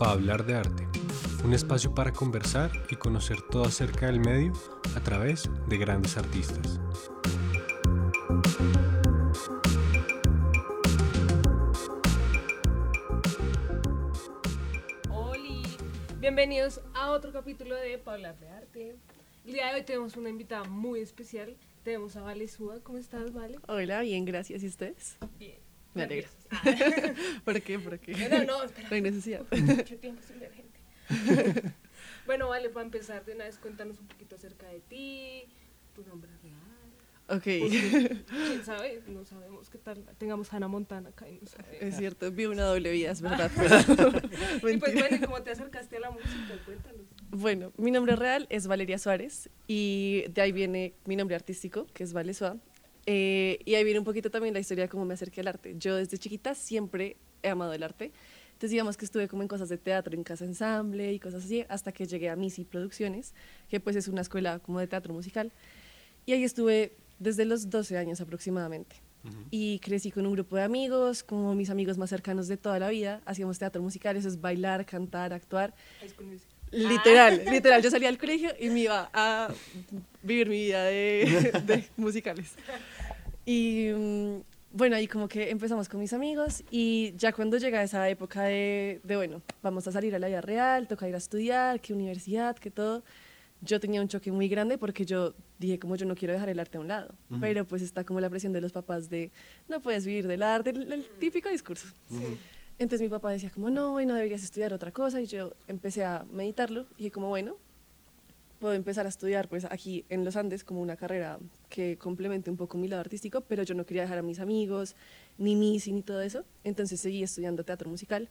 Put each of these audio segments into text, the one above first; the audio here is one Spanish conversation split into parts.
para hablar de arte, un espacio para conversar y conocer todo acerca del medio a través de grandes artistas. Oli, bienvenidos a otro capítulo de Pa' hablar de arte. El día de hoy tenemos una invitada muy especial. Tenemos a Vale Suba. ¿Cómo estás, Vale? Hola, bien, gracias. ¿Y ustedes? Bien. Me alegra. Nerviosa. ¿Por qué? ¿Por qué? No, no, espera. No hay necesidad. Mucho tiempo sin ver gente. bueno, Vale, para empezar de una vez, cuéntanos un poquito acerca de ti, tu nombre real. Ok, Porque, ¿Quién sabe? No sabemos qué tal. Tengamos Hannah Montana acá y no sabemos. es cierto, vi una doble vida, es verdad. Y pues bueno, ¿y ¿cómo te acercaste a la música? Cuéntanos. Bueno, mi nombre real es Valeria Suárez y de ahí viene mi nombre artístico, que es Vale Suá. Eh, y ahí viene un poquito también la historia de cómo me acerqué al arte. Yo desde chiquita siempre he amado el arte. Entonces digamos que estuve como en cosas de teatro, en casa ensamble y cosas así, hasta que llegué a Misi Producciones, que pues es una escuela como de teatro musical. Y ahí estuve desde los 12 años aproximadamente. Y crecí con un grupo de amigos, como mis amigos más cercanos de toda la vida. Hacíamos teatro musical, eso es bailar, cantar, actuar. Literal, literal. Yo salía del colegio y me iba a vivir mi vida de, de musicales. Y mm, bueno, ahí como que empezamos con mis amigos y ya cuando llega esa época de, de, bueno, vamos a salir a la vida real, toca ir a estudiar, qué universidad, qué todo, yo tenía un choque muy grande porque yo dije como yo no quiero dejar el arte a un lado, pero pues está como la presión de los papás de no puedes vivir del arte, el, el típico discurso. Entonces mi papá decía como, no, no deberías estudiar otra cosa. Y yo empecé a meditarlo y dije como, bueno, puedo empezar a estudiar pues aquí en los Andes como una carrera que complemente un poco mi lado artístico, pero yo no quería dejar a mis amigos, ni Missy, ni todo eso. Entonces seguí estudiando teatro musical.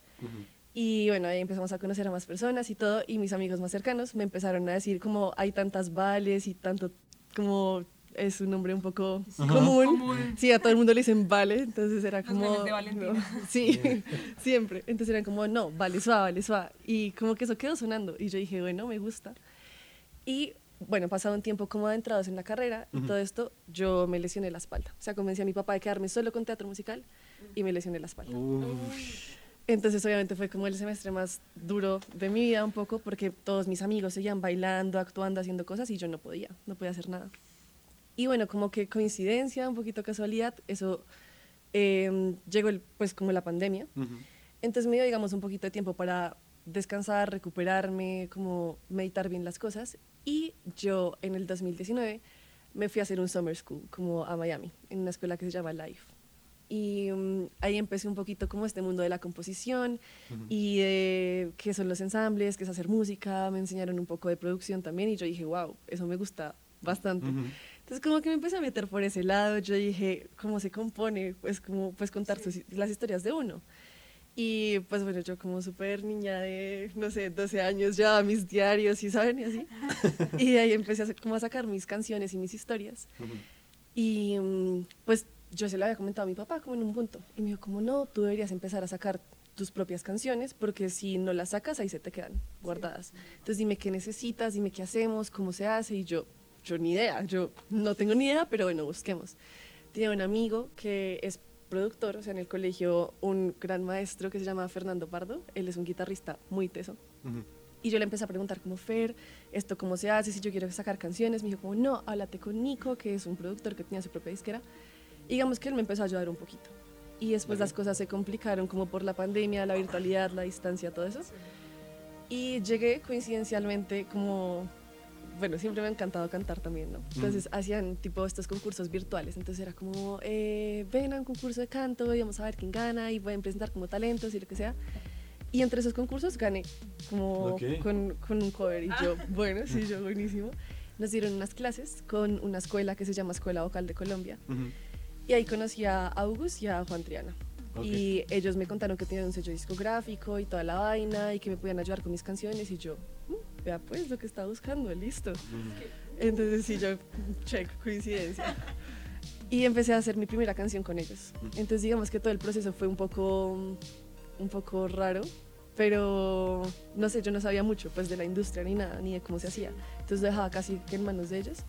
Y bueno, ahí empezamos a conocer a más personas y todo, y mis amigos más cercanos me empezaron a decir como hay tantas vales y tanto como es un nombre un poco común. común. Sí, a todo el mundo le dicen vale, entonces era como... de Valentina. no, sí, siempre. Entonces eran como, no, vale suave, vale suave. Y como que eso quedó sonando. Y yo dije, bueno, me gusta. Y bueno, pasado un tiempo como adentrados en la carrera y todo esto, yo me lesioné la espalda. O sea, convencí a mi papá de quedarme solo con teatro musical y me lesioné la espalda. Entonces, obviamente, fue como el semestre más duro de mi vida un poco, porque todos mis amigos seguían bailando, actuando, haciendo cosas y yo no podía, no podía hacer nada. Y bueno, como que coincidencia, un poquito casualidad, eso eh, llegó el, pues como la pandemia. Entonces me dio, digamos, un poquito de tiempo para descansar, recuperarme, como meditar bien las cosas. Y yo en el 2019 me fui a hacer un summer school, como a Miami, en una escuela que se llama Life. Y mm, ahí empecé un poquito como este mundo de la composición y de qué son los ensambles, qué es hacer música. Me enseñaron un poco de producción también y yo dije, wow, eso me gusta bastante. Entonces como que me empecé a meter por ese lado. Yo dije, ¿cómo se compone? Pues como pues contar sus- las historias de uno. Y pues bueno, yo como súper niña de, no sé, 12 años, ya mis diarios y saben, y así. y de ahí empecé a, como a sacar mis canciones y mis historias. Y mm, pues yo se lo había comentado a mi papá como en un punto. Y me dijo, como no, tú deberías empezar a sacar tus propias canciones porque si no las sacas ahí se te quedan guardadas. Entonces dime qué necesitas, dime qué hacemos, cómo se hace. Y yo, yo ni idea, yo no tengo ni idea, pero bueno, busquemos. Tenía un amigo que es productor, o sea, en el colegio un gran maestro que se llama Fernando Pardo. Él es un guitarrista muy teso. Y yo le empecé a preguntar como, Fer, ¿esto cómo se hace? Si yo quiero sacar canciones. Me dijo como, no, háblate con Nico, que es un productor que tenía su propia disquera. Y digamos que él me empezó a ayudar un poquito. Y después las cosas se complicaron como por la pandemia, la virtualidad, la distancia, todo eso. Y llegué coincidencialmente como, bueno, siempre me ha encantado cantar también, ¿no? Entonces hacían tipo estos concursos virtuales. Entonces era como, eh, ven a un concurso de canto y vamos a ver quién gana y pueden presentar como talentos y lo que sea. Y entre esos concursos gané como Ok. con, con un cover y yo, bueno, sí, yo buenísimo. Nos dieron unas clases con una escuela que se llama Escuela Vocal de Colombia. Y ahí conocí a August y a Juan Triana. Ok. Y ellos me contaron que tenían un sello discográfico y toda la vaina y que me podían ayudar con mis canciones y yo, "Mm, vea pues lo que estaba buscando, listo. Entonces sí, yo, check, coincidencia. Y empecé a hacer mi primera canción con ellos. Entonces digamos que todo el proceso fue un poco, un poco raro, pero no sé, yo no sabía mucho pues de la industria ni nada, ni de cómo se hacía. Entonces lo dejaba casi que en manos de ellos.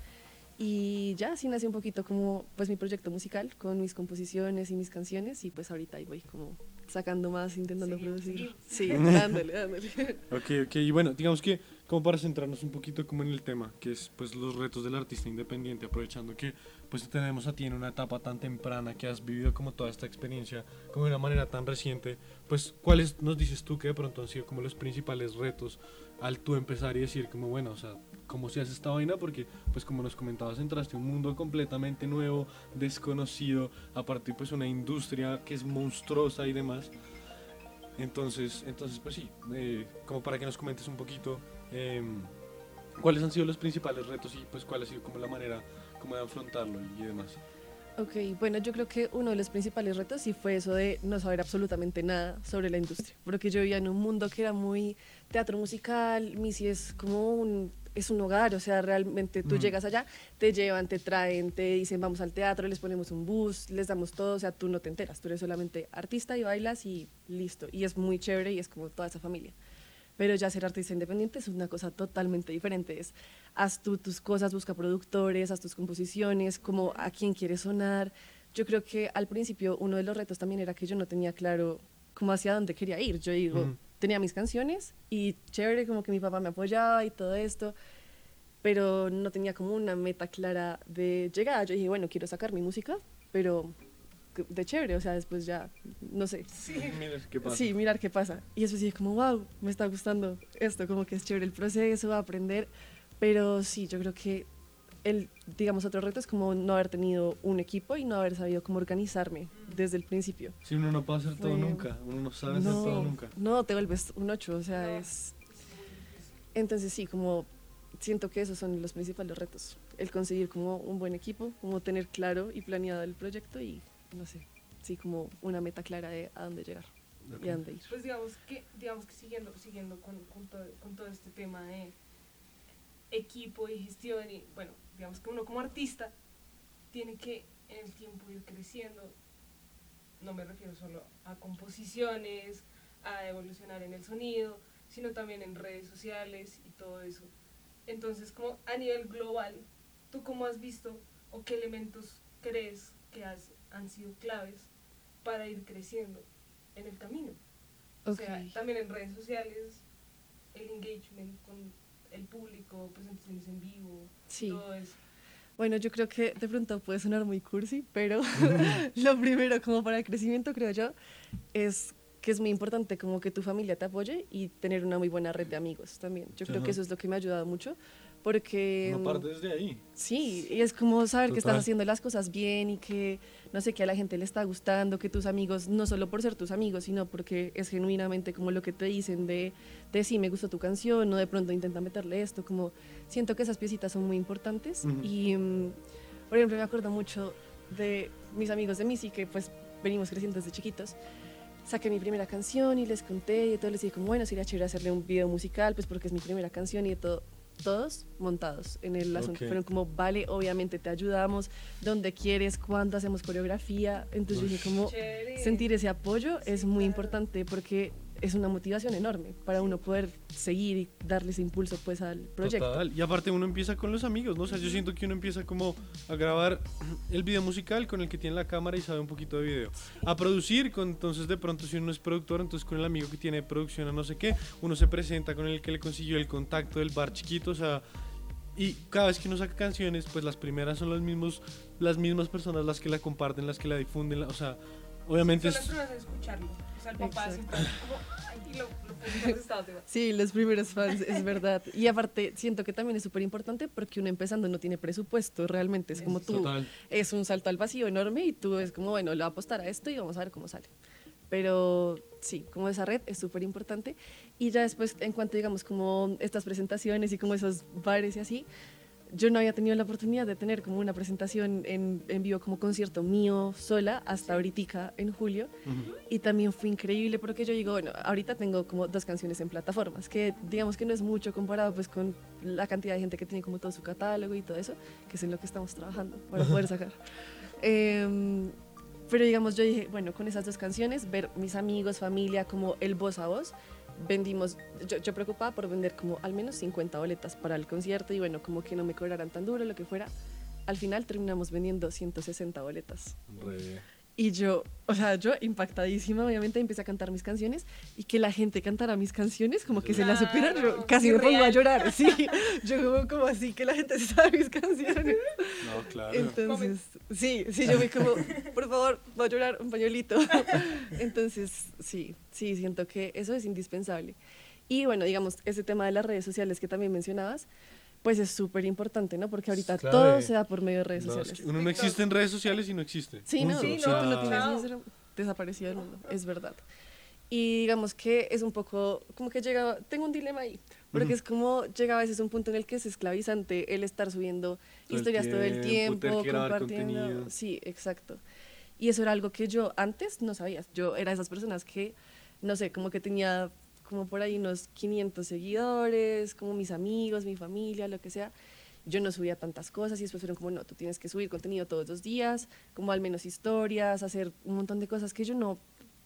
Y ya así nació un poquito como pues mi proyecto musical con mis composiciones y mis canciones y pues ahorita ahí voy como sacando más, intentando Seguimos, producir. Sí, dándole, dándole. Ok, ok, y bueno, digamos que como para centrarnos un poquito como en el tema, que es pues los retos del artista independiente, aprovechando que pues te tenemos a ti en una etapa tan temprana, que has vivido como toda esta experiencia como de una manera tan reciente, pues cuáles nos dices tú que de pronto han sido como los principales retos al tú empezar y decir como bueno, o sea, cómo se hace esta vaina, porque pues como nos comentabas, entraste a un mundo completamente nuevo, desconocido, aparte pues una industria que es monstruosa y demás. Entonces, entonces pues sí, eh, como para que nos comentes un poquito em, cuáles han sido los principales retos y pues cuál ha sido como la manera como de afrontarlo y demás. Ok, bueno, yo creo que uno de los principales retos sí fue eso de no saber absolutamente nada sobre la industria, porque yo vivía en un mundo que era muy teatro musical, Missy es como un, es un hogar, o sea, realmente tú Mm. llegas allá, te llevan, te traen, te dicen vamos al teatro, les ponemos un bus, les damos todo, o sea, tú no te enteras, tú eres solamente artista y bailas y listo, y es muy chévere y es como toda esa familia. Pero ya ser artista independiente es una cosa totalmente diferente. Es haz tú tus cosas, busca productores, haz tus composiciones, como a quién quieres sonar. Yo creo que al principio uno de los retos también era que yo no tenía claro cómo hacia dónde quería ir. Yo digo, Ujú. Tenía mis canciones y chévere, como que mi papá me apoyaba y todo esto, pero no tenía como una meta clara de llegada. Yo dije, bueno, quiero sacar mi música, pero de chévere, o sea, después ya, no sé, Mira qué pasa. Sí, mirar qué pasa. Y después dije como, wow, me está gustando esto, como que es chévere el proceso, aprender. Pero sí, yo creo que el, digamos, otro reto es como no haber tenido un equipo y no haber sabido cómo organizarme desde el principio. Si uno no puede hacer todo nunca, uno no sabe hacer todo nunca. no, te vuelves un ocho, o sea, es... Entonces sí, como siento que esos son los principales retos. El conseguir como un buen equipo, como tener claro y planeado el proyecto y, no sé, sí, como una meta clara de a dónde llegar y a dónde ir. Pues digamos que, digamos que siguiendo, siguiendo con, con, todo, con todo este tema de equipo y gestión y bueno, digamos que uno como artista tiene que en el tiempo ir creciendo. No me refiero solo a composiciones, a evolucionar en el sonido, sino también en redes sociales y todo eso. Entonces, como a nivel global, ¿tú cómo has visto o qué elementos crees que has- han sido claves para ir creciendo en el camino? O sea, también en redes sociales, el engagement con el público, presentaciones en vivo, Sí. todo eso. Bueno, yo creo que de pronto puede sonar muy cursi, pero lo primero como para el crecimiento, creo yo, es que es muy importante como que tu familia te apoye y tener una muy buena red de amigos también. Yo creo Ajá. que eso es lo que me ha ayudado mucho, porque... Una parte desde ahí. Sí, y es como saber que estás Total. haciendo las cosas bien y que, no sé, que a la gente le está gustando, que tus amigos, no solo por ser tus amigos, sino porque es genuinamente como lo que te dicen de, de sí, me gustó tu canción, o de pronto intenta meterle esto, como siento que esas piecitas son muy importantes. Y, mm, por ejemplo, me acuerdo mucho de mis amigos de Missy, que pues venimos creciendo desde chiquitos. Saqué mi primera canción y les conté y todo les dije como, bueno, sería chévere hacerle un video musical, pues porque es mi primera canción y de todo. Todos montados en el asunto. Fueron como, vale, obviamente te ayudamos, donde quieres, cuándo hacemos coreografía. Entonces yo dije como, Chévere. sentir ese apoyo Sí, es muy claro. importante porque es una motivación enorme para uno poder seguir y darle ese impulso pues al proyecto. Total. Y aparte uno empieza con los amigos, ¿no? O sea, yo siento que uno empieza como a grabar el video musical con el que tiene la cámara y sabe un poquito de video. A producir, con, entonces de pronto si uno es productor, entonces con el amigo que tiene producción a no sé qué, uno se presenta con el que le consiguió el contacto del bar chiquito, o sea... Y cada vez que uno saca canciones, pues las primeras son los mismos, las mismas personas las que la comparten, las que la difunden, la- o sea, obviamente Son las es... escucharlo. El papá siempre como, ay, lo, lo publicas de estado, te va. Sí, los primeros fans, es verdad. Y aparte, siento que también es súper importante porque uno empezando no tiene presupuesto, realmente es como tú, Total. es un salto al vacío enorme y tú es como, bueno, le voy a apostar a esto y vamos a ver cómo sale. Pero sí, como esa red es súper importante. Y ya después, en cuanto digamos como estas presentaciones y como esos bares y así, yo no había tenido la oportunidad de tener como una presentación en, en vivo como concierto mío sola hasta ahorita en julio. Ujú. Y también fue increíble porque yo digo, bueno, ahorita tengo como dos canciones en plataformas, que digamos que no es mucho comparado pues con la cantidad de gente que tiene como todo su catálogo y todo eso, que es en lo que estamos trabajando para poder sacar. Em, pero digamos, yo dije, bueno, con esas dos canciones, ver mis amigos, familia, como el voz a voz, vendimos, yo, yo por vender como al menos 50 boletas para el concierto y bueno, como que no me cobraran tan duro, lo que fuera. al final terminamos vendiendo 160 boletas. Y yo, o sea, yo impactadísima, obviamente empecé a cantar mis canciones y que la gente cantara mis canciones, como que se las supieran, yo Claro, casi me pongo a llorar, sí. Yo como, como así que la gente se sabe mis canciones. No, claro. Entonces, sí, sí, yo voy como, por favor, voy a llorar un pañuelito. Entonces, sí, sí, siento que eso es indispensable. Y bueno, digamos, ese tema de las redes sociales que también mencionabas, pues es súper importante, ¿no? Porque ahorita todo se da por medio de redes No, es sociales. que uno no existe en redes sociales y no existe. Sí, no. Sí, tú no tienes desaparecido del mundo, es verdad. Y digamos que es un poco, como que llega, tengo un dilema ahí, porque es como llega a veces un punto en el que es esclavizante el estar subiendo Todo el historias todo el tiempo, compartiendo. contenido. Sí, exacto. Y eso era algo que yo antes no sabía. Yo era de esas personas que, no sé, como que tenía como por ahí unos 500 seguidores, como mis amigos, mi familia, lo que sea. Yo no subía tantas cosas y después fueron como, no, tú tienes que subir contenido todos los días, como al menos historias, hacer un montón de cosas que yo no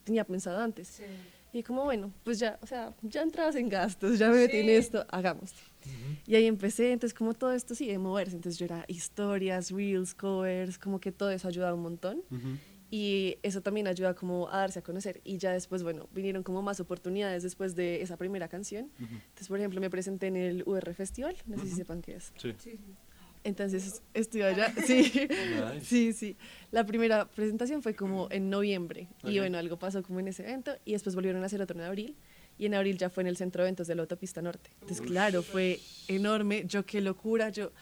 tenía pensado antes. Sí. Y como, bueno, pues ya, o sea, ya entrabas en gastos, ya me metí en Sí. esto, hagamos. Y ahí empecé, entonces como todo esto sí de moverse, entonces yo era historias, reels, covers, como que todo eso ayuda un montón. Ujú. Y eso también ayuda como a darse a conocer. Y ya después, bueno, vinieron como más oportunidades después de esa primera canción. Ujú. Entonces, por ejemplo, me presenté en el UR Festival, no sé si sepan qué es. Sí. Entonces, estuve allá, sí, Nice. sí, sí. La primera presentación fue como en noviembre. Y Ok. bueno, algo pasó como en ese evento. Y después volvieron a hacer otro en abril. Y en abril ya fue en el centro de eventos de la autopista norte. Entonces, claro, fue enorme. Yo, qué locura. Yo,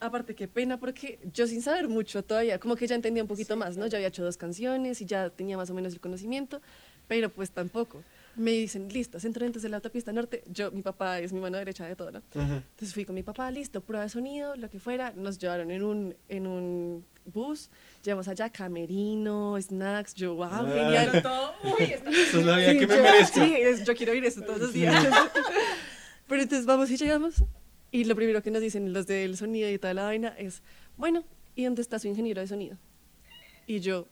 aparte, qué pena, porque yo sin saber mucho todavía, como que ya entendía un poquito más, ¿no? Ya había hecho dos canciones y ya tenía más o menos el conocimiento, pero pues tampoco. Me dicen, listo, centro de eventos de la autopista norte. Yo, mi papá es mi mano derecha de todo, ¿no? Ajá. Entonces fui con mi papá, listo, prueba de sonido, lo que fuera. Nos llevaron en un, en un bus, llevamos allá camerino, snacks. Yo, wow, Ah. genial. Todo, uy, está Esa es la vida Sí, que me yo, merezco. sí, es- yo quiero ir eso todos los días. Pero entonces vamos y llegamos. Y lo primero que nos dicen los del sonido y toda la vaina es, bueno, ¿y dónde está su ingeniero de sonido? Y yo,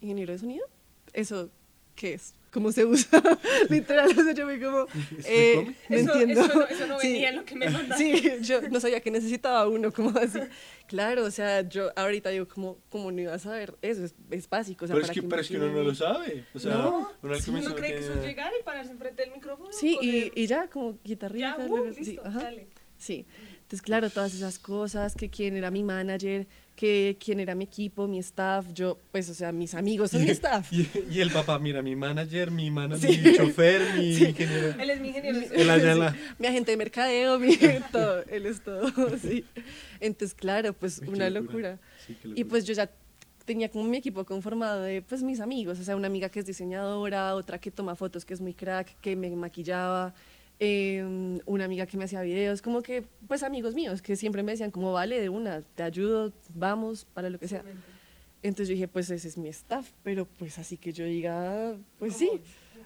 ¿ingeniero de sonido? ¿Eso qué es? ¿Cómo se usa? Literal, o sea, yo me como, eh, eso, entiendo. Eso no, eso no Sí. venía en lo que me mandaste. Sí, yo no sabía que necesitaba uno, como así. Claro, o sea, yo ahorita digo, ¿cómo, cómo no iba a saber? Eso es, es básico. O sea, Pero es para que, me pero es que uno no lo sabe. O sea, No, uno sí. Uno no cree que eso es llegar y pararse enfrente del micrófono. Sí, y, y ya, como guitarrita. ya, uh, sí, listo, ajá. dale. Sí. Entonces, claro, todas esas cosas, que quién era mi manager, que quién era mi equipo, mi staff, yo, pues, o sea, mis amigos son mi staff. Y, y el papá, mira, mi manager, mi, mana- Sí. mi chofer, mi Sí. ingeniero. Él es mi ingeniero. El Ayala. Sí, mi agente de mercadeo, mi todo, él es todo, sí. Entonces, claro, pues, qué una locura. Sí, qué Y locura. pues yo ya tenía como mi equipo conformado de pues mis amigos, o sea, una amiga que es diseñadora, otra que toma fotos, que es muy crack, que me maquillaba, eh, una amiga que me hacía videos, como que pues amigos míos que siempre me decían como vale de una, te ayudo, vamos, para lo que sea. Entonces yo dije, pues ese es mi staff, pero pues así que yo diga, pues sí.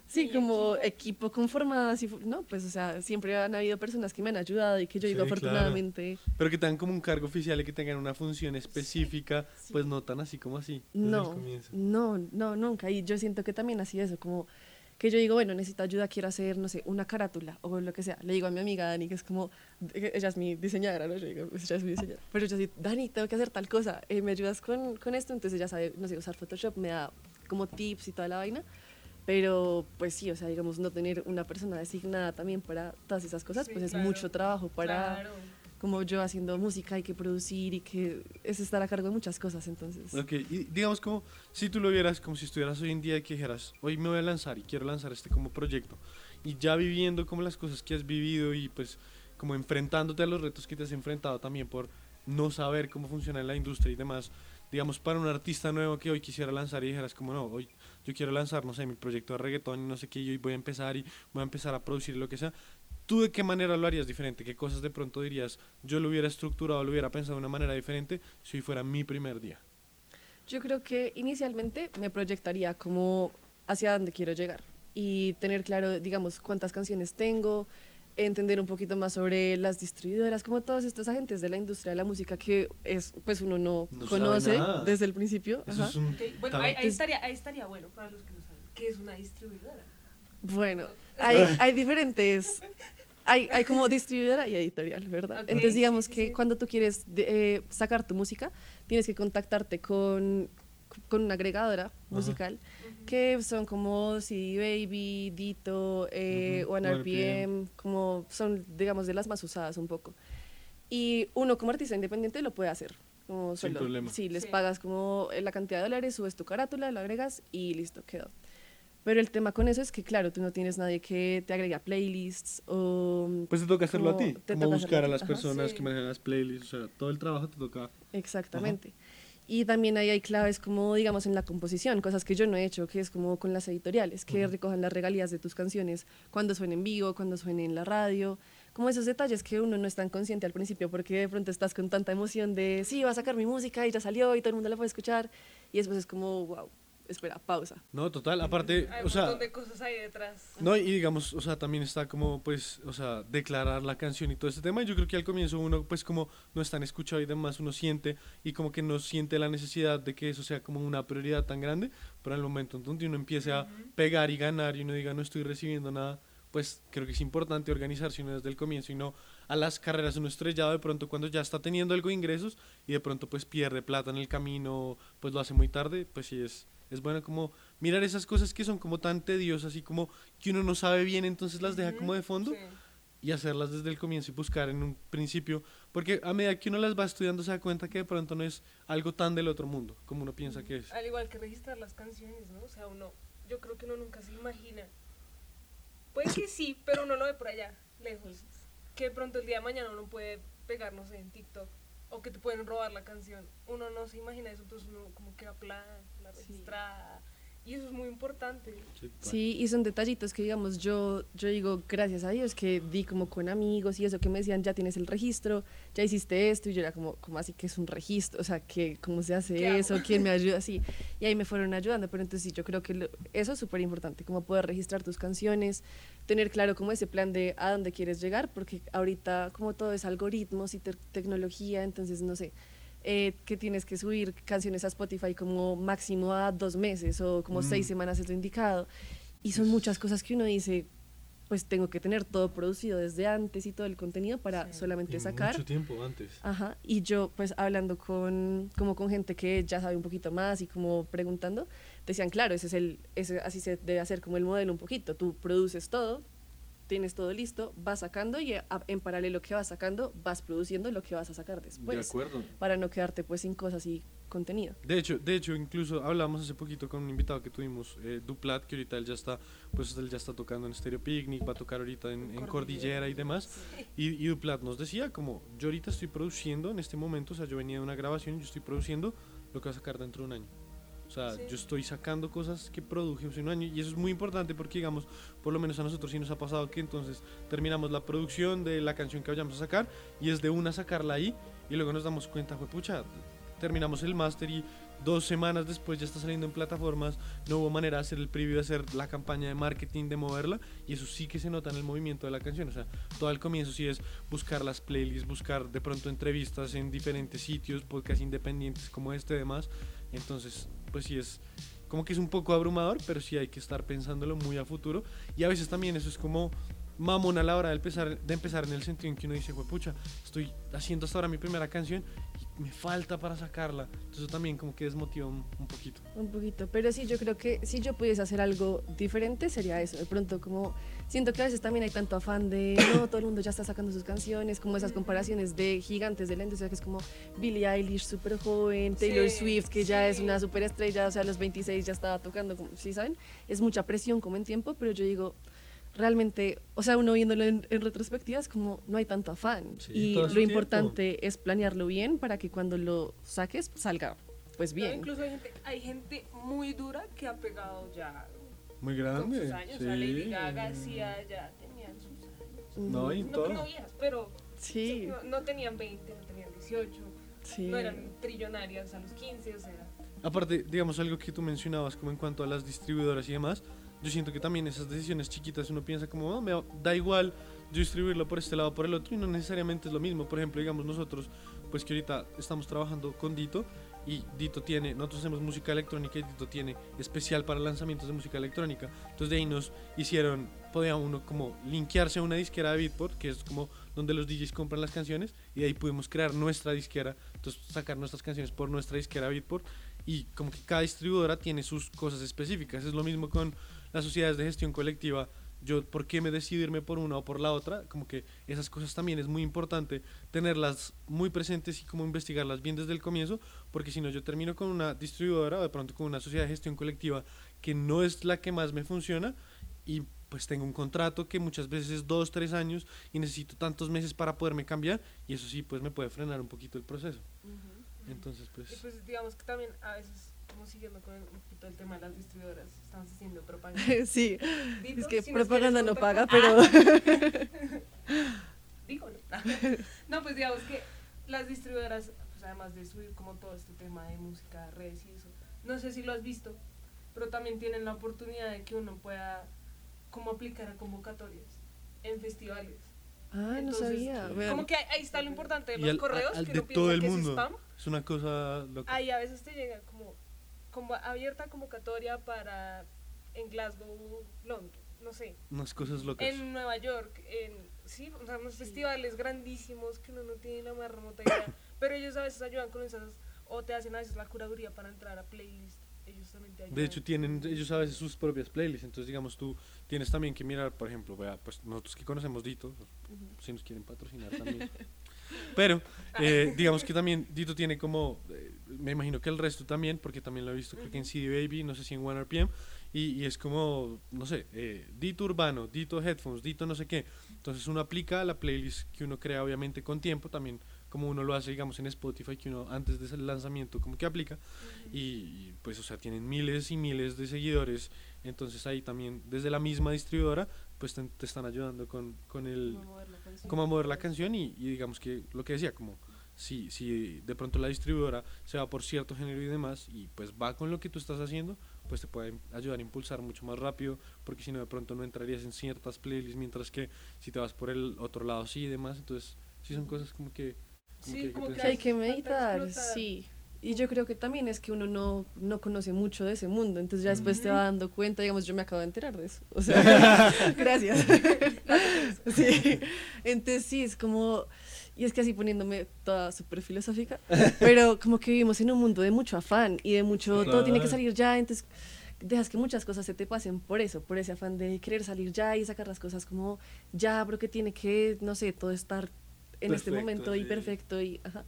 Sí, como equipo. conformado, así, no, pues o sea, siempre han habido personas que me han ayudado y que yo digo Sí, claro. afortunadamente, Pero que tengan como un cargo oficial y que tengan una función específica, pues no tan así como así. No, no, no, nunca. Y yo siento que también así eso, como que yo digo, bueno, necesito ayuda, quiero hacer, no sé, una carátula o lo que sea. Le digo a mi amiga Dani, que es como, ella es mi diseñadora, ¿no? Yo digo, pues ella es mi diseñadora. Pero yo así, Dani, tengo que hacer tal cosa, eh, ¿me ayudas con, con esto? Entonces ella sabe, no sé, usar Photoshop, me da como tips y toda la vaina. Pero pues sí, o sea, digamos, no tener una persona designada también para todas esas cosas, Sí, pues es claro. mucho trabajo para, Claro. Como yo haciendo música, hay que producir y que es estar a cargo de muchas cosas, entonces. Ok, y digamos como si tú lo vieras como si estuvieras hoy en día y que dijeras, hoy me voy a lanzar y quiero lanzar este como proyecto. Y ya viviendo como las cosas que has vivido y pues como enfrentándote a los retos que te has enfrentado también por no saber cómo funciona la industria y demás. Digamos, para un artista nuevo que hoy quisiera lanzar y dijeras como no, hoy yo quiero lanzar, no sé, mi proyecto de reggaetón y no sé qué, y hoy voy a empezar y voy a empezar a producir lo que sea. ¿Tú de qué manera lo harías diferente? ¿Qué cosas de pronto dirías, yo lo hubiera estructurado, lo hubiera pensado de una manera diferente si hoy fuera mi primer día? Yo creo que inicialmente me proyectaría como hacia dónde quiero llegar y tener claro, digamos, cuántas canciones tengo, entender un poquito más sobre las distribuidoras, como todos estos agentes de la industria de la música que es, pues uno no, No conoce desde el principio. Ajá. es un Ok, Bueno, ahí, ahí estaría, ahí estaría bueno para los que no saben. ¿Qué es una distribuidora? Bueno, hay, hay diferentes hay, hay como distribuidora y editorial, ¿verdad? Ok, Entonces digamos que sí. cuando tú quieres de- eh, sacar tu música, tienes que contactarte con, con una agregadora musical que son como CD Baby, Dito, eh, One One RPM, como son, digamos, de las más usadas un poco. Y uno como artista independiente lo puede hacer. Como Sin solo. problema. Sí, les Sí. pagas como eh, la cantidad de dólares, subes tu carátula, lo agregas y listo, quedó. Pero el tema con eso es que, claro, tú no tienes nadie que te agregue a playlists o... Pues te toca hacerlo a ti, te como buscar a ti, las ajá. personas Sí. que manejan las playlists, o sea, todo el trabajo te toca. Exactamente. Y también ahí hay claves como, digamos, en la composición, cosas que yo no he hecho, que es como con las editoriales, que recojan las regalías de tus canciones cuando suenen en vivo, cuando suenen en la radio, como esos detalles que uno no es tan consciente al principio, porque de pronto estás con tanta emoción de, sí, va a sacar mi música y ya salió y todo el mundo la puede escuchar, y después es como, wow, espera, pausa. No, total, aparte, Hay o un sea, montón de cosas ahí detrás. No, y digamos, o sea, también está como, pues, o sea, declarar la canción y todo este tema. Y yo creo que al comienzo uno, pues, como no es tan escuchado y demás, uno siente y como que no siente la necesidad de que eso sea como una prioridad tan grande. Pero al momento en donde uno empiece a pegar y ganar y uno diga, no estoy recibiendo nada, pues creo que es importante organizarse uno desde el comienzo y no a las carreras uno estrellado de pronto cuando ya está teniendo algo de ingresos y de pronto pues pierde plata en el camino, pues lo hace muy tarde, pues sí es, es bueno como mirar esas cosas que son como tan tediosas y como que uno no sabe bien, entonces las deja como de fondo sí. y hacerlas desde el comienzo y buscar en un principio, porque a medida que uno las va estudiando se da cuenta que de pronto no es algo tan del otro mundo como uno piensa que es. Al igual que registrar las canciones, ¿no? O sea, uno, yo creo que uno nunca se imagina. Puede que sí, pero uno lo ve por allá, lejos. Que de pronto el día de mañana uno puede pegar, no sé, en TikTok. O que te pueden robar la canción. Uno no se imagina eso, entonces uno como que la plan, la Sí. Registrada. Y eso es muy importante. Sí, y son detallitos que, digamos, yo, yo digo, gracias a Dios, que di como con amigos y eso, que me decían, ya tienes el registro, ya hiciste esto, y yo era como, como así que es un registro? O sea, que ¿cómo se hace eso? ¿Quién me ayuda? Así, y ahí me fueron ayudando, pero entonces sí, yo creo que lo- eso es súper importante, como poder registrar tus canciones, tener claro como ese plan de a dónde quieres llegar, porque ahorita como todo es algoritmos y te- tecnología, entonces no sé, eh, que tienes que subir canciones a Spotify como máximo a dos meses o como Mm. seis semanas es lo indicado. Y son muchas cosas que uno dice, pues tengo que tener todo producido desde antes y todo el contenido para Sí. solamente Y sacar. Mucho tiempo antes. Ajá, y yo pues hablando con como con gente que ya sabe un poquito más y como preguntando, decían, claro, ese es el ese así se debe hacer como el modelo un poquito, tú produces todo, tienes todo listo, vas sacando y a- en paralelo que vas sacando, vas produciendo lo que vas a sacar después, de acuerdo. para no quedarte pues sin cosas y contenido. De hecho, de hecho, incluso hablamos hace poquito con un invitado que tuvimos, eh, Duplat, que ahorita él ya está, pues él ya está tocando en Stereo Picnic, va a tocar ahorita en, en Cordillera y demás. Y, y Duplat nos decía como, yo ahorita estoy produciendo en este momento, o sea, yo venía de una grabación y yo estoy produciendo lo que va a sacar dentro de un año. O sea, yo estoy sacando cosas que produje hace un año y eso es muy importante porque, digamos, por lo menos a nosotros sí nos ha pasado que entonces terminamos la producción de la canción que vayamos a sacar y es de una sacarla ahí y luego nos damos cuenta, fue pucha, terminamos el máster y dos semanas después ya está saliendo en plataformas, no hubo manera de hacer el preview, de hacer la campaña de marketing, de moverla, y eso sí que se nota en el movimiento de la canción, o sea, todo al comienzo sí es buscar las playlists, buscar de pronto entrevistas en diferentes sitios, podcasts independientes como este y demás, entonces pues sí es como que es un poco abrumador, pero sí hay que estar pensándolo muy a futuro, y a veces también eso es como mamón a la hora de empezar, de empezar en el sentido en que uno dice, pucha, estoy haciendo hasta ahora mi primera canción y me falta para sacarla. Entonces eso también como que desmotiva un, un poquito. Un poquito, pero sí, yo creo que si yo pudiese hacer algo diferente sería eso. De pronto, como siento que a veces también hay tanto afán de no, todo el mundo ya está sacando sus canciones, como esas comparaciones de gigantes de la industria, que es como Billie Eilish, súper joven, Taylor Sí, Swift, que ya es una súper estrella, o sea, a los 26 ya estaba tocando, como, ¿sí saben? Es mucha presión como en tiempo, pero yo digo, realmente, o sea, uno viéndolo en, en retrospectiva es como no hay tanto afán. Sí, y lo su tiempo. importante es planearlo bien para que cuando lo saques salga pues No, bien. incluso hay gente, hay gente muy dura que ha pegado ya Muy con grande. sus años. O sea, Lady Gaga, Sia, ya tenían sus años. No, y No, todo. no viejas, pero Sí, no, no tenían 20, no tenían 18, sí. no eran trillonarias a los 15, o sea. Aparte, digamos algo que tú mencionabas como en cuanto a las distribuidoras y demás, yo siento que también esas decisiones chiquitas uno piensa como, "Ah, me da igual yo distribuirlo por este lado por el otro y no necesariamente es lo mismo. Por ejemplo, digamos nosotros, pues que ahorita estamos trabajando con Dito y Dito tiene, nosotros hacemos música electrónica y Dito tiene especial para lanzamientos de música electrónica. Entonces de ahí nos hicieron podía uno como linkearse a una disquera de Beatport, que es como donde los DJs compran las canciones, y de ahí pudimos crear nuestra disquera, entonces sacar nuestras canciones por nuestra disquera Beatport, y como que cada distribuidora tiene sus cosas específicas. Es lo mismo con las sociedades de gestión colectiva. Yo, ¿por qué me decido irme por una o por la otra? Como que esas cosas también es muy importante tenerlas muy presentes y como investigarlas bien desde el comienzo, porque si no yo termino con una distribuidora o de pronto con una sociedad de gestión colectiva que no es la que más me funciona y pues tengo un contrato que muchas veces es dos, tres años y necesito tantos meses para poderme cambiar y eso sí pues me puede frenar un poquito el proceso. Entonces pues... Y pues digamos que también a veces, como siguiendo con un poquito el tema de las distribuidoras, estamos haciendo propaganda. sí, Dito, es que si propaganda no paga, pero... Digo, no. no, pues digamos que las distribuidoras, pues además de subir como todo este tema de música, redes y eso, no sé si lo has visto, pero también tienen la oportunidad de que uno pueda como aplicar a convocatorias en festivales. Ah, no Entonces, sabía. Vean. Como que ahí está lo importante de Y los al- correos, al que de uno todo piensa el que mundo. es spam. Es una cosa loca. Ahí a veces te llega como, abierta convocatoria para en Glasgow, Londres, no sé, Unas cosas locas. en Nueva York, en sí, o sea, unos festivales grandísimos que uno no tiene la más remota idea, pero ellos a veces ayudan con esas o te hacen a veces la curaduría para entrar a playlist, ellos también te ayudan. De hecho, tienen ellos a veces sus propias playlists. Entonces, digamos, tú tienes también que mirar, por ejemplo, vea, pues nosotros que conocemos Dito, si nos quieren patrocinar también. Pero, eh, digamos que también Dito tiene como, eh, me imagino que el resto también, porque también lo he visto, creo que en CD Baby, no sé si en One RPM, y, y es como, no sé, eh, Dito Urbano, Dito Headphones, Dito no sé qué. Entonces uno aplica la playlist que uno crea, obviamente, con tiempo, también como uno lo hace, digamos, en Spotify, que uno antes del lanzamiento como que aplica, y, y, pues, o sea, tienen miles y miles de seguidores, entonces ahí también, desde la misma distribuidora, pues te, te están ayudando con, con el, Cómo mover la canción. mover la canción y, y digamos que lo que decía, como si, si de pronto la distribuidora se va por cierto género y demás y pues va con lo que tú estás haciendo, pues te puede ayudar a impulsar mucho más rápido, porque si no de pronto no entrarías en ciertas playlists, mientras que si te vas por el otro lado sí y demás, entonces sí son cosas como que... como Sí, que hay que como que hay que meditar, sí. Y yo creo que también es que uno no, no conoce mucho de ese mundo, entonces ya después te va dando cuenta, digamos, yo me acabo de enterar de eso. O sea, gracias. sí. Entonces sí, es como, y es que así poniéndome toda súper filosófica, pero como que vivimos en un mundo de mucho afán y de mucho, todo tiene que salir ya, entonces dejas que muchas cosas se te pasen por eso, por ese afán de querer salir ya y sacar las cosas como ya, pero que tiene que, no sé, todo estar en este Perfecto, momento y sí. perfecto y ajá.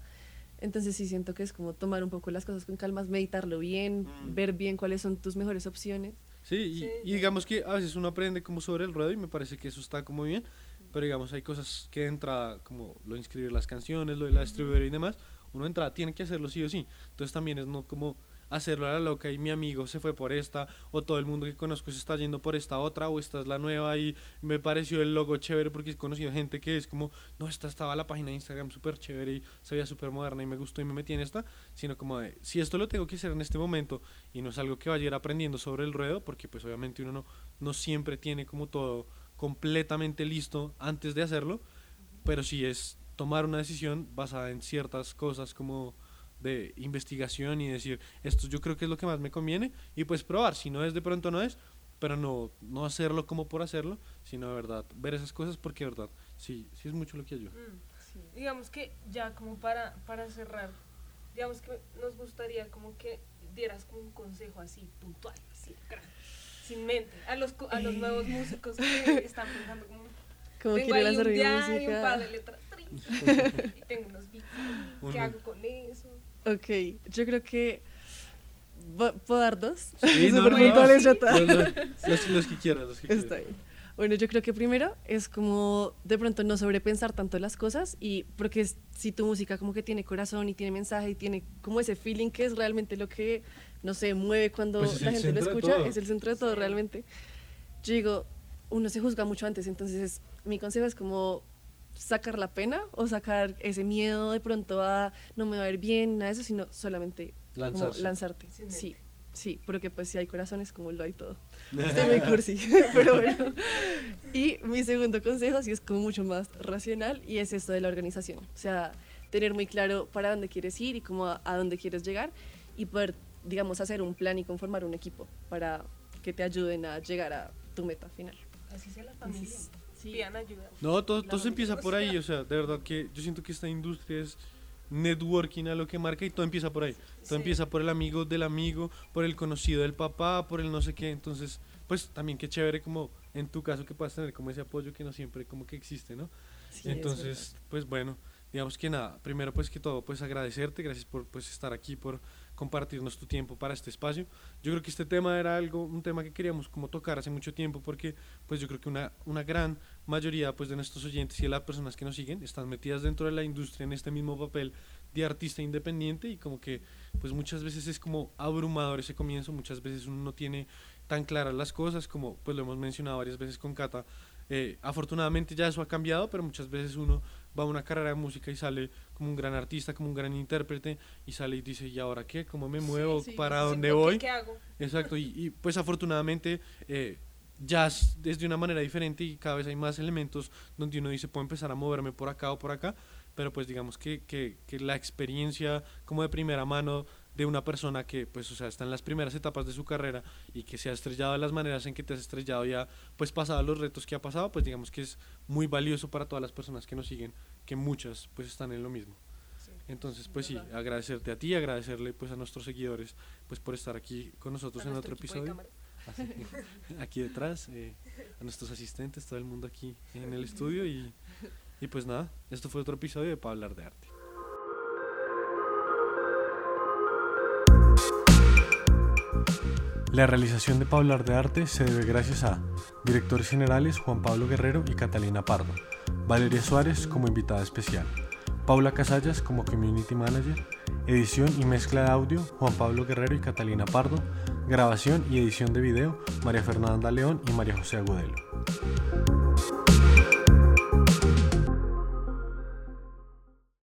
Entonces sí siento que es como tomar un poco las cosas con calma, meditarlo bien, Mm. ver bien cuáles son tus mejores opciones. Sí, y, Sí, y digamos que a veces uno aprende como sobre el ruedo y me parece que eso está como bien, pero digamos hay cosas que de entrada, como lo de inscribir las canciones, lo de la distribuidora y demás, uno de entrada tiene que hacerlo sí o sí. Entonces también es no como hacerlo a la loca y mi amigo se fue por esta, o todo el mundo que conozco se está yendo por esta otra, o esta es la nueva y me pareció el logo chévere porque he conocido gente que es como, no, esta estaba la página de Instagram súper chévere y se veía súper moderna y me gustó y me metí en esta, sino como de, si esto lo tengo que hacer en este momento y no es algo que vaya a ir aprendiendo sobre el ruedo, porque pues obviamente uno no, no siempre tiene como todo completamente listo antes de hacerlo, pero sí es tomar una decisión basada en ciertas cosas como de investigación y decir, esto yo creo que es lo que más me conviene y pues probar, si no es de pronto no es, pero no, no hacerlo como por hacerlo, sino de verdad ver esas cosas porque de verdad sí, sí es mucho lo que ayuda. Mm. Digamos que ya como para, para cerrar, digamos que nos gustaría como que dieras un consejo así puntual, así, crack, sin mente, a los, a los nuevos músicos que están pensando como, Como tengo ahí un diario, un par de música. letras, y tengo unos beats, ¿qué hago con eso? Ok, yo creo que ¿Vo- ¿Puedo dar dos? Sí, no, no, puntuales, sí. está. Los, los- que quieras, los que Está quieras. bien. Bueno, yo creo que primero es como de pronto no sobrepensar tanto las cosas y porque si tu música como que tiene corazón y tiene mensaje y tiene como ese feeling que es realmente lo que, no sé, mueve cuando Pues es la gente lo escucha, es el centro de todo Sí. realmente. Yo digo, uno se juzga mucho antes, entonces es- mi consejo es como sacar la pena o sacar ese miedo de pronto a no me va a ir bien, nada de eso, sino solamente como lanzarte. Sí, sí, porque pues si hay corazones como lo hay todo. Estoy muy cursi, pero bueno. Y mi segundo consejo sí es como mucho más racional y es esto de la organización. O sea, tener muy claro para dónde quieres ir y cómo a, a dónde quieres llegar y poder, digamos, hacer un plan y conformar un equipo para que te ayuden a llegar a tu meta final. así sea la familia. Sí. Pidan ayuda. No, todo, todo se empieza por ahí, o sea, de verdad que yo siento que esta industria es networking a lo que marca y todo empieza por ahí. Todo Sí. empieza por el amigo del amigo, por el conocido del papá, por el no sé qué. Entonces, pues también qué chévere como en tu caso que puedas tener como ese apoyo que no siempre como que existe, ¿no? Sí, es Entonces, pues bueno, digamos que nada, primero pues que todo, pues agradecerte, gracias por pues estar aquí, por compartirnos tu tiempo para este espacio. Yo creo que este tema era algo, un tema que queríamos como tocar hace mucho tiempo porque pues yo creo que una, una gran mayoría pues de nuestros oyentes y de las personas que nos siguen están metidas dentro de la industria en este mismo papel de artista independiente y como que pues muchas veces es como abrumador ese comienzo, muchas veces uno no tiene tan claras las cosas como pues lo hemos mencionado varias veces con Cata. Eh, afortunadamente ya eso ha cambiado, pero muchas veces uno va a una carrera de música y sale como un gran artista, como un gran intérprete y sale y dice, ¿y ahora qué? ¿Cómo me muevo? sí, ¿Para Sí, dónde ¿qué- voy? ¿Qué hago? Exacto, y, y, pues afortunadamente eh, ya es es de una manera diferente y cada vez hay más elementos donde uno dice, puedo empezar a moverme por acá o por acá, pero pues digamos que, que, que la experiencia como de primera mano de una persona que pues o sea está en las primeras etapas de su carrera y que se ha estrellado de las maneras en que te has estrellado ya pues pasado los retos que ha pasado pues digamos que es muy valioso para todas las personas que nos siguen que muchas pues están en lo mismo Sí. entonces pues sí agradecerte a ti agradecerle pues a nuestros seguidores pues por estar aquí con nosotros A en otro episodio. Así, aquí detrás, eh, a nuestros asistentes, todo el mundo aquí en el estudio y, y pues nada, esto fue otro episodio de Para hablar de arte. La realización de Para hablar de arte se debe gracias a directores generales Juan Pablo Guerrero y Catalina Pardo, Valeria Suárez como invitada especial, Paula Casallas como Community Manager, edición y mezcla de audio Juan Pablo Guerrero y Catalina Pardo, grabación y edición de video María Fernanda León y María José Agudelo.